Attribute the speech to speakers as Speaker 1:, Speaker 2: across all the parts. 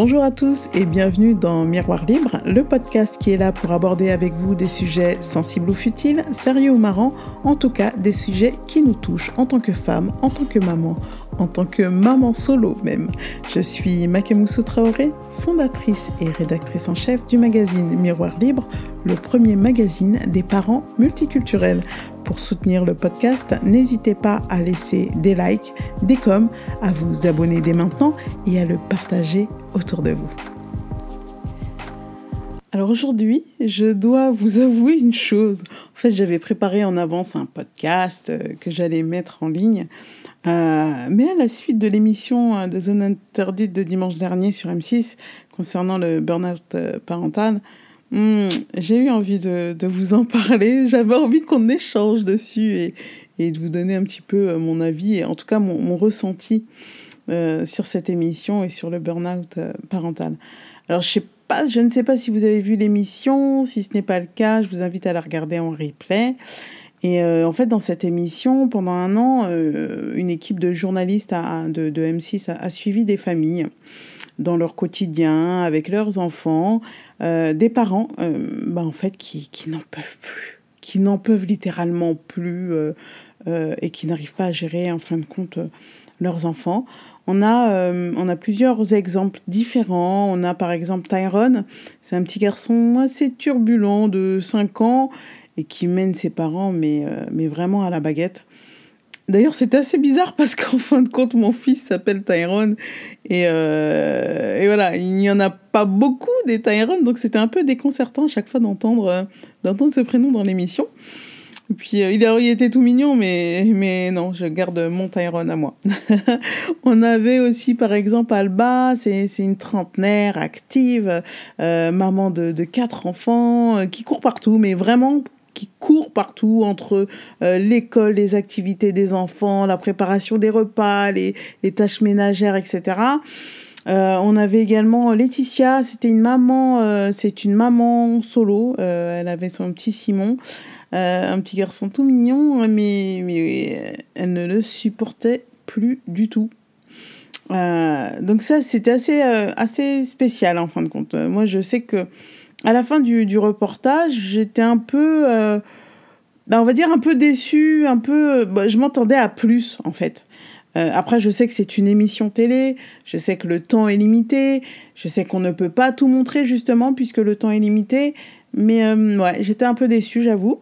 Speaker 1: Bonjour à tous et bienvenue dans Miroir Libre, le podcast qui est là pour aborder avec vous des sujets sensibles ou futiles, sérieux ou marrants, en tout cas des sujets qui nous touchent en tant que femme, en tant que maman, en tant que maman solo même. Je suis Makemoussou Traoré, fondatrice et rédactrice en chef du magazine Miroir Libre, le premier magazine des parents multiculturels. Pour soutenir le podcast, n'hésitez pas à laisser des likes, des coms, à vous abonner dès maintenant et à le partager autour de vous. Alors aujourd'hui, je dois vous avouer une chose. En fait, j'avais préparé en avance un podcast euh, que j'allais mettre en ligne. Euh, mais à la suite de l'émission euh, de Zone Interdite de dimanche dernier sur M6 concernant le burn-out parental, hmm, j'ai eu envie de, vous en parler. J'avais envie qu'on échange dessus et, et, de vous donner un petit peu mon avis et en tout cas mon, mon ressenti sur cette émission et sur le burn-out parental. Alors je sais je ne sais pas si vous avez vu l'émission. Si ce n'est pas le cas, je vous invite à la regarder en replay. Et euh, en fait, dans cette émission, pendant un an, euh, une équipe de journalistes de, M6 a, suivi des familles dans leur quotidien, avec leurs enfants, euh, des parents, bah, en fait, qui, qui n'en peuvent plus, qui n'en peuvent littéralement plus et qui n'arrivent pas à gérer, en fin de compte, leurs enfants. On a, euh, on a plusieurs exemples différents. On a par exemple Tyrone, c'est un petit garçon assez turbulent de 5 ans et qui mène ses parents, mais, euh, mais vraiment à la baguette. D'ailleurs, c'est assez bizarre parce qu'en fin de compte, mon fils s'appelle Tyrone. Et, euh, et, voilà, il n'y en a pas beaucoup des Tyrone, donc c'était un peu déconcertant à chaque fois d'entendre d'entendre ce prénom dans l'émission. Puis, euh, il, était tout mignon, mais, mais non, je garde mon Tyrone à moi. on avait aussi, par exemple, Alba, c'est une trentenaire active, euh, maman de, de, quatre enfants, euh, qui court partout, mais vraiment qui court partout entre l'école, les activités des enfants, la préparation des repas, les, tâches ménagères, etc. on avait également Laetitia, c'était une maman, c'est une maman solo, elle avait son petit Simon. Euh, un petit garçon tout mignon, mais, mais elle ne le supportait plus du tout. Euh, donc ça, c'était assez, euh, assez spécial en fin de compte. Moi, je sais que à la fin du, du reportage, j'étais un peu, bah, on va dire un peu déçue, un peu, bah, je m'entendais à plus en fait. après, je sais que c'est une émission télé, je sais que le temps est limité, je sais qu'on ne peut pas tout montrer justement puisque le temps est limité, mais ouais, j'étais un peu déçue, j'avoue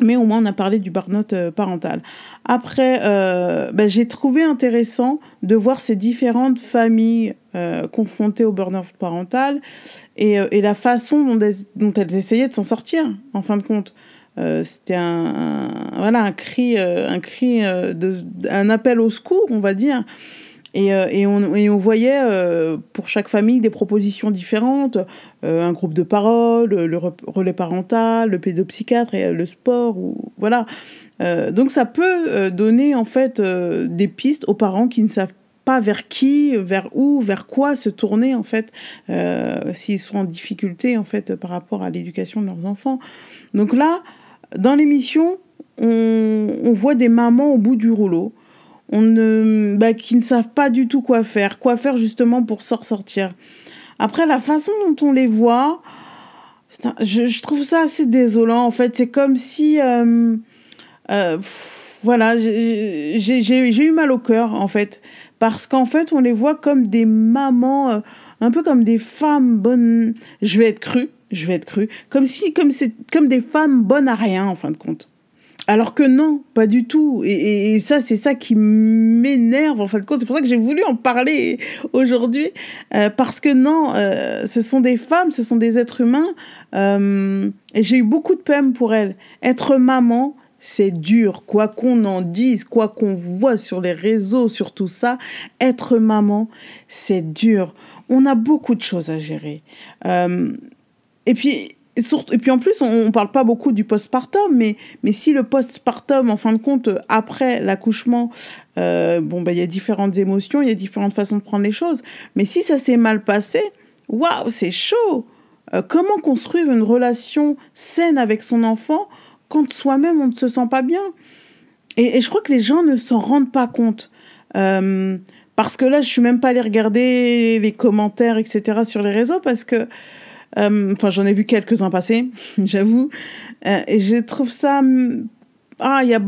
Speaker 1: mais au moins on a parlé du burn-out euh, parental. Après, euh, ben, j'ai trouvé intéressant de voir ces différentes familles euh, confrontées au burn-out parental et, et, la façon dont, elles essayaient de s'en sortir, en fin de compte. C'était un, voilà, un cri, un, cri de, un appel au secours, on va dire. Et, euh, on, voyait euh, pour chaque famille des propositions différentes, euh, un groupe de parole, le relais parental, le pédopsychiatre et le sport, ou, voilà. donc ça peut donner en fait des pistes aux parents qui ne savent pas vers qui, vers où, vers quoi se tourner en fait, s'ils sont en difficulté en fait par rapport à l'éducation de leurs enfants. Donc là, dans l'émission, on, on voit des mamans au bout du rouleau on ne, bah, qui ne savent pas du tout quoi faire, quoi faire justement pour s'en sortir. Après, la façon dont on les voit, je, trouve ça assez désolant. En fait, c'est comme si, euh, euh, voilà, j'ai eu mal au cœur en fait, parce qu'en fait, on les voit comme des mamans, euh, un peu comme des femmes bonnes. Je vais être crue, je vais être crue, comme si, comme c'est, comme des femmes bonnes à rien en fin de compte. Alors que non, pas du tout. Et, ça, c'est ça qui m'énerve en fin de compte. C'est pour ça que j'ai voulu en parler aujourd'hui. Euh, parce que non, euh, ce sont des femmes, ce sont des êtres humains. Et j'ai eu beaucoup de peine pour elles. Être maman, c'est dur. Quoi qu'on en dise, quoi qu'on voit sur les réseaux, sur tout ça, être maman, c'est dur. On a beaucoup de choses à gérer. et puis, et, surtout, et puis en plus, on ne parle pas beaucoup du postpartum, mais, mais si le postpartum, en fin de compte, après l'accouchement, euh, bon, ben, il y a différentes émotions, il y a différentes façons de prendre les choses. Mais si ça s'est mal passé, waouh, c'est chaud. Euh, comment construire une relation saine avec son enfant quand soi-même on ne se sent pas bien et, je crois que les gens ne s'en rendent pas compte. Euh, parce que là, je suis même pas allée regarder les commentaires, etc. sur les réseaux parce que, euh, enfin, j'en ai vu quelques-uns passer, j'avoue, euh, et je trouve ça, ah, il y a,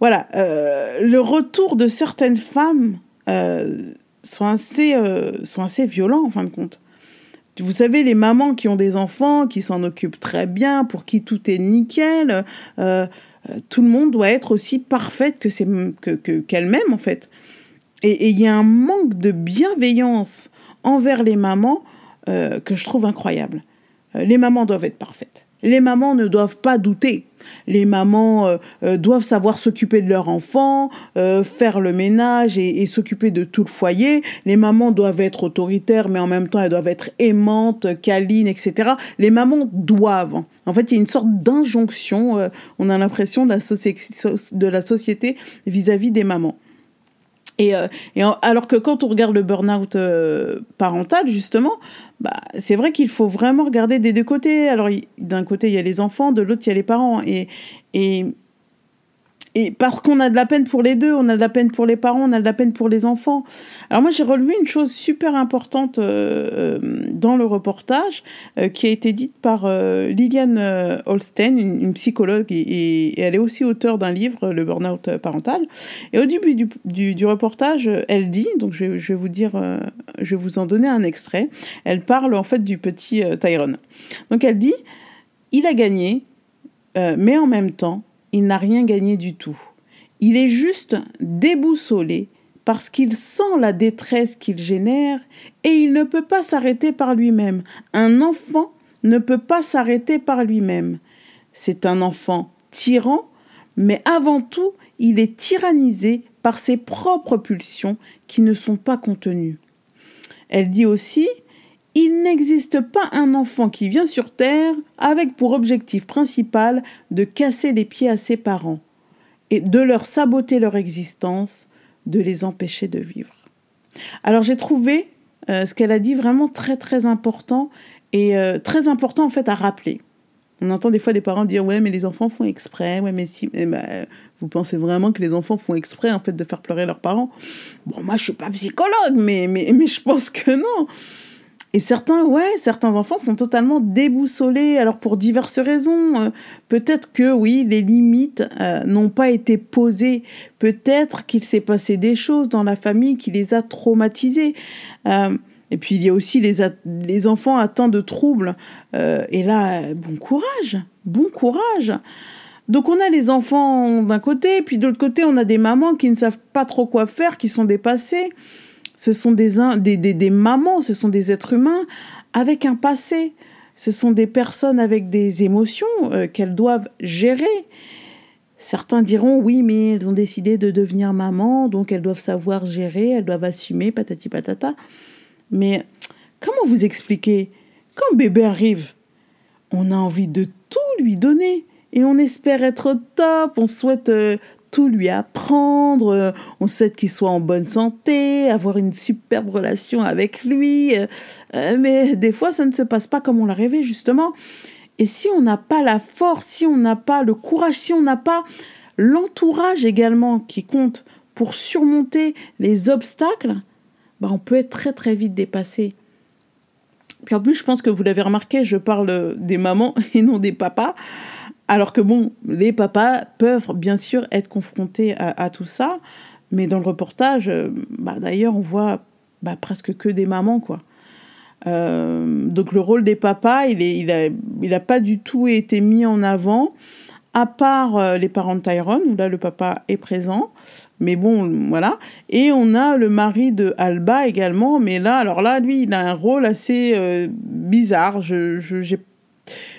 Speaker 1: voilà, le retour de certaines femmes sont assez, sont assez violents en fin de compte. Vous savez, les mamans qui ont des enfants, qui s'en occupent très bien, pour qui tout est nickel, tout le monde doit être aussi parfaite que c'est que qu'elle-même en fait. Et il y a un manque de bienveillance envers les mamans euh, que je trouve incroyable. Euh, les mamans doivent être parfaites. Les mamans ne doivent pas douter. Les mamans euh, doivent savoir s'occuper de leur enfant, faire le ménage et, s'occuper de tout le foyer. Les mamans doivent être autoritaires, mais en même temps, elles doivent être aimantes, câlines, etc. Les mamans doivent. En fait, il y a une sorte d'injonction, on a l'impression, de la société vis-à-vis des mamans. Et, euh, alors que quand on regarde le burn-out euh, parental, justement, bah, c'est vrai qu'il faut vraiment regarder des deux côtés. Alors, d'un côté, il y a les enfants, de l'autre, il y a les parents. Et et parce qu'on a de la peine pour les deux, on a de la peine pour les parents, on a de la peine pour les enfants. Alors moi, j'ai relevé une chose super importante euh, euh, dans le reportage euh, qui a été dite par Liliane Holstein, une, psychologue, et, elle est aussi auteure d'un livre, Le Burnout parental. Et au début du, reportage, elle dit, donc je, je, vais vous dire, je vais vous en donner un extrait, elle parle en fait du petit Tyrone. Donc elle dit, il a gagné, mais en même temps, il n'a rien gagné du tout. Il est juste déboussolé parce qu'il sent la détresse qu'il génère et il ne peut pas s'arrêter par lui-même. Un enfant ne peut pas s'arrêter par lui-même. C'est un enfant tyran, mais avant tout, il est tyrannisé par ses propres pulsions qui ne sont pas contenues. Elle dit aussi il n'existe pas un enfant qui vient sur Terre avec pour objectif principal de casser les pieds à ses parents et de leur saboter leur existence, de les empêcher de vivre. Alors j'ai trouvé euh, ce qu'elle a dit vraiment très très important et euh, très important en fait à rappeler. On entend des fois des parents dire ouais mais les enfants font exprès, ouais mais si, eh ben, vous pensez vraiment que les enfants font exprès en fait de faire pleurer leurs parents? Bon moi je suis pas psychologue mais, mais, mais je pense que non. Et certains, ouais, certains enfants sont totalement déboussolés, alors pour diverses raisons. Euh, peut-être que, oui, les limites euh, n'ont pas été posées. Peut-être qu'il s'est passé des choses dans la famille qui les a traumatisés. Euh, et puis il y a aussi les, les enfants atteints de troubles. et là, bon courage, bon courage. Donc on a les enfants d'un côté, puis de l'autre côté, on a des mamans qui ne savent pas trop quoi faire, qui sont dépassées. Ce sont des, des, des, des mamans, ce sont des êtres humains avec un passé. Ce sont des personnes avec des émotions euh, qu'elles doivent gérer. Certains diront oui, mais elles ont décidé de devenir maman, donc elles doivent savoir gérer, elles doivent assumer, patati patata. Mais comment vous expliquer Quand bébé arrive, on a envie de tout lui donner et on espère être top, on souhaite euh, tout lui apprendre, euh, on souhaite qu'il soit en bonne santé, avoir une superbe relation avec lui, euh, euh, mais des fois ça ne se passe pas comme on l'a rêvé justement. Et si on n'a pas la force, si on n'a pas le courage, si on n'a pas l'entourage également qui compte pour surmonter les obstacles, bah on peut être très très vite dépassé. Puis en plus, je pense que vous l'avez remarqué, je parle des mamans et non des papas. Alors que bon, les papas peuvent bien sûr être confrontés à, tout ça, mais dans le reportage, euh, bah, d'ailleurs, on voit bah, presque que des mamans, quoi. Euh, donc le rôle des papas, il, est, il, a, il a pas du tout été mis en avant, à part euh, les parents de Tyrone, où là le papa est présent. Mais bon, voilà. Et on a le mari de Alba également, mais là, alors là, lui, il a un rôle assez bizarre. Je,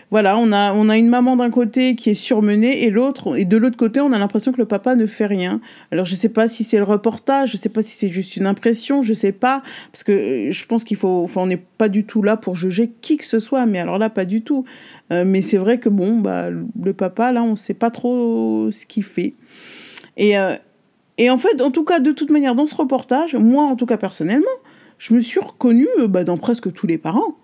Speaker 1: voilà, on a, on a une maman d'un côté qui est surmenée et l'autre, et de l'autre côté, on a l'impression que le papa ne fait rien. Alors je sais pas si c'est le reportage, je sais pas si c'est juste une impression, je sais pas, parce que euh, je pense qu'il faut, enfin, on n'est pas du tout là pour juger qui que ce soit, mais alors là, pas du tout. Euh, mais c'est vrai que bon, bah, le papa, là, on sait pas trop ce qu'il fait. Et, euh, et en fait, en tout cas, de toute manière, dans ce reportage, moi, en tout cas personnellement, je me suis reconnue bah, dans presque tous les parents.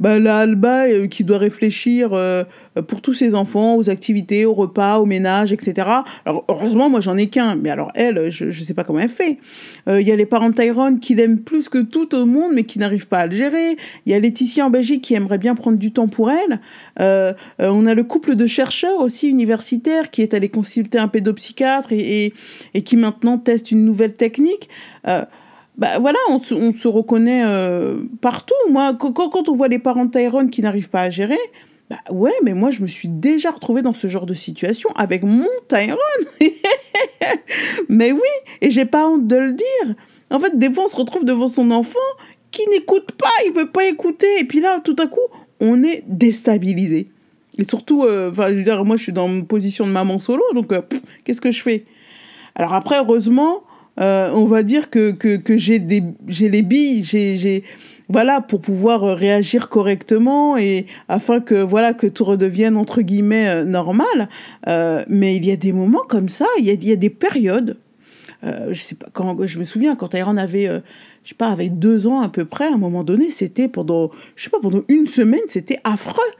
Speaker 1: Bah, la Alba euh, qui doit réfléchir euh, pour tous ses enfants, aux activités, au repas, au ménage, etc. Alors heureusement, moi j'en ai qu'un, mais alors elle, je ne sais pas comment elle fait. Il y a les parents de Tyrone qui l'aiment plus que tout au monde, mais qui n'arrivent pas à le gérer. Il y a Laetitia en Belgique qui aimerait bien prendre du temps pour elle. on a le couple de chercheurs aussi universitaires qui est allé consulter un pédopsychiatre et, et, et qui maintenant teste une nouvelle technique bah voilà, on se, on se reconnaît euh, partout. Moi, quand, quand, on voit les parents de Tyrone qui n'arrivent pas à gérer, bah ouais, mais moi je me suis déjà retrouvée dans ce genre de situation avec mon Tyrone. mais oui, et j'ai pas honte de le dire. En fait, des fois on se retrouve devant son enfant qui n'écoute pas, il veut pas écouter, et puis là, tout à coup, on est déstabilisé. Et surtout, euh, je veux dire, moi je suis dans une position de maman solo, donc euh, qu'est-ce que je fais? Alors après, heureusement, euh, on va dire que, que, j'ai les billes, j'ai, voilà, pour pouvoir euh, réagir correctement et afin que, voilà, que tout redevienne, entre guillemets, euh, normal. mais il y a des moments comme ça, il y a, il y a des périodes. je sais pas, quand, je me souviens, quand Aaron avait, je sais pas, avec deux ans à peu près, à un moment donné, c'était pendant, je sais pas, pendant une semaine, c'était affreux.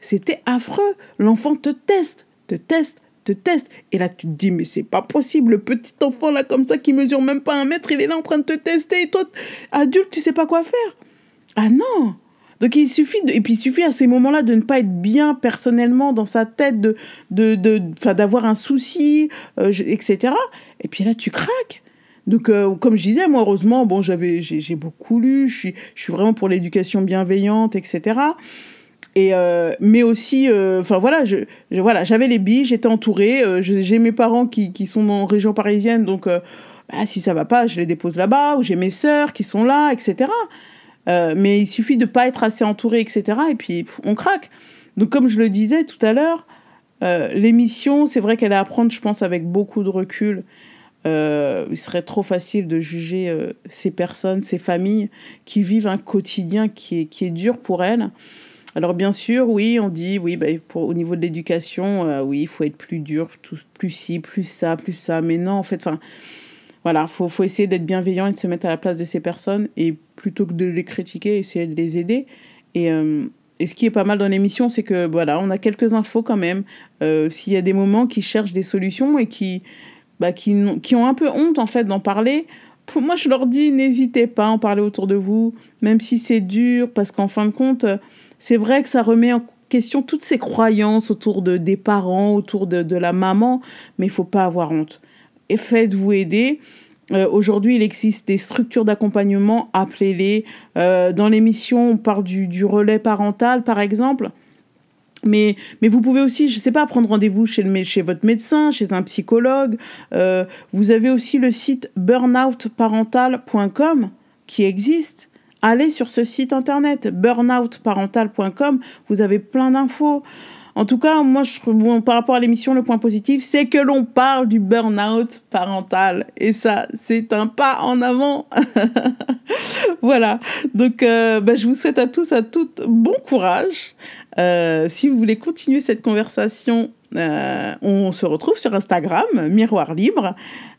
Speaker 1: C'était affreux. L'enfant te teste, te teste, te teste. Et là, tu te dis, mais c'est pas possible, le petit enfant là, comme ça, qui mesure même pas un mètre, il est là en train de te tester. Et toi, adulte, tu sais pas quoi faire. Ah non! Donc il suffit de, et puis il suffit à ces moments-là de ne pas être bien personnellement dans sa tête, de de d'avoir un souci, euh, etc. Et puis là tu craques. Donc euh, comme je disais, moi heureusement bon j'avais j'ai beaucoup lu, je suis je suis vraiment pour l'éducation bienveillante, etc. Et euh, mais aussi, euh, enfin voilà, je, voilà, j'avais les billes, j'étais entourée, euh, j'ai mes parents qui, qui sont en région parisienne, donc bah, si ça va pas, je les dépose là-bas, ou j'ai mes sœurs qui sont là, etc. mais il suffit de pas être assez entouré, etc. Et puis on craque. Donc comme je le disais tout à l'heure, l'émission, c'est vrai qu'elle est à prendre, je pense, avec beaucoup de recul. il serait trop facile de juger ces personnes, ces familles qui vivent un quotidien qui est, qui est dur pour elles. Alors bien sûr, oui, on dit, oui, bah, pour, au niveau de l'éducation, euh, oui, il faut être plus dur, plus ci, plus ça, plus ça. Mais non, en fait, enfin, voilà, il faut, faut essayer d'être bienveillant et de se mettre à la place de ces personnes. Et plutôt que de les critiquer, essayer de les aider. Et, euh, ce qui est pas mal dans l'émission, c'est que voilà, on a quelques infos quand même. Euh, s'il y a des moments qui cherchent des solutions et qui, bah, qui, qui ont un peu honte en fait d'en parler, moi je leur dis n'hésitez pas à en parler autour de vous, même si c'est dur, parce qu'en fin de compte, c'est vrai que ça remet en question toutes ces croyances autour de, des parents, autour de, de la maman, mais il faut pas avoir honte. Et faites-vous aider. Euh, aujourd'hui, il existe des structures d'accompagnement, appelez-les. Euh, dans l'émission, on parle du, du, relais parental, par exemple. Mais, mais vous pouvez aussi, je ne sais pas, prendre rendez-vous chez, votre médecin, chez un psychologue. Euh, vous avez aussi le site burnoutparental.com qui existe allez sur ce site internet burnoutparental.com, vous avez plein d'infos. En tout cas, moi, je, par rapport à l'émission, le point positif, c'est que l'on parle du burn-out parental. Et ça, c'est un pas en avant. voilà. Donc, euh, bah, je vous souhaite à tous, à toutes, bon courage. Euh, si vous voulez continuer cette conversation euh, on se retrouve sur Instagram, Miroir Libre.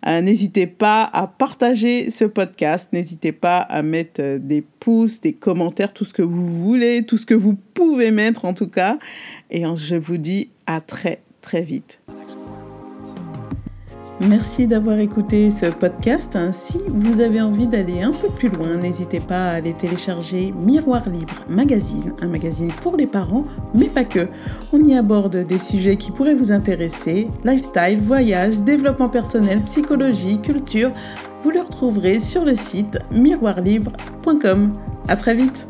Speaker 1: Euh, n'hésitez pas à partager ce podcast. N'hésitez pas à mettre des pouces, des commentaires, tout ce que vous voulez, tout ce que vous pouvez mettre en tout cas. Et je vous dis à très très vite. Merci d'avoir écouté ce podcast. Si vous avez envie d'aller un peu plus loin, n'hésitez pas à aller télécharger Miroir Libre Magazine, un magazine pour les parents, mais pas que. On y aborde des sujets qui pourraient vous intéresser lifestyle, voyage, développement personnel, psychologie, culture. Vous le retrouverez sur le site miroirlibre.com. À très vite.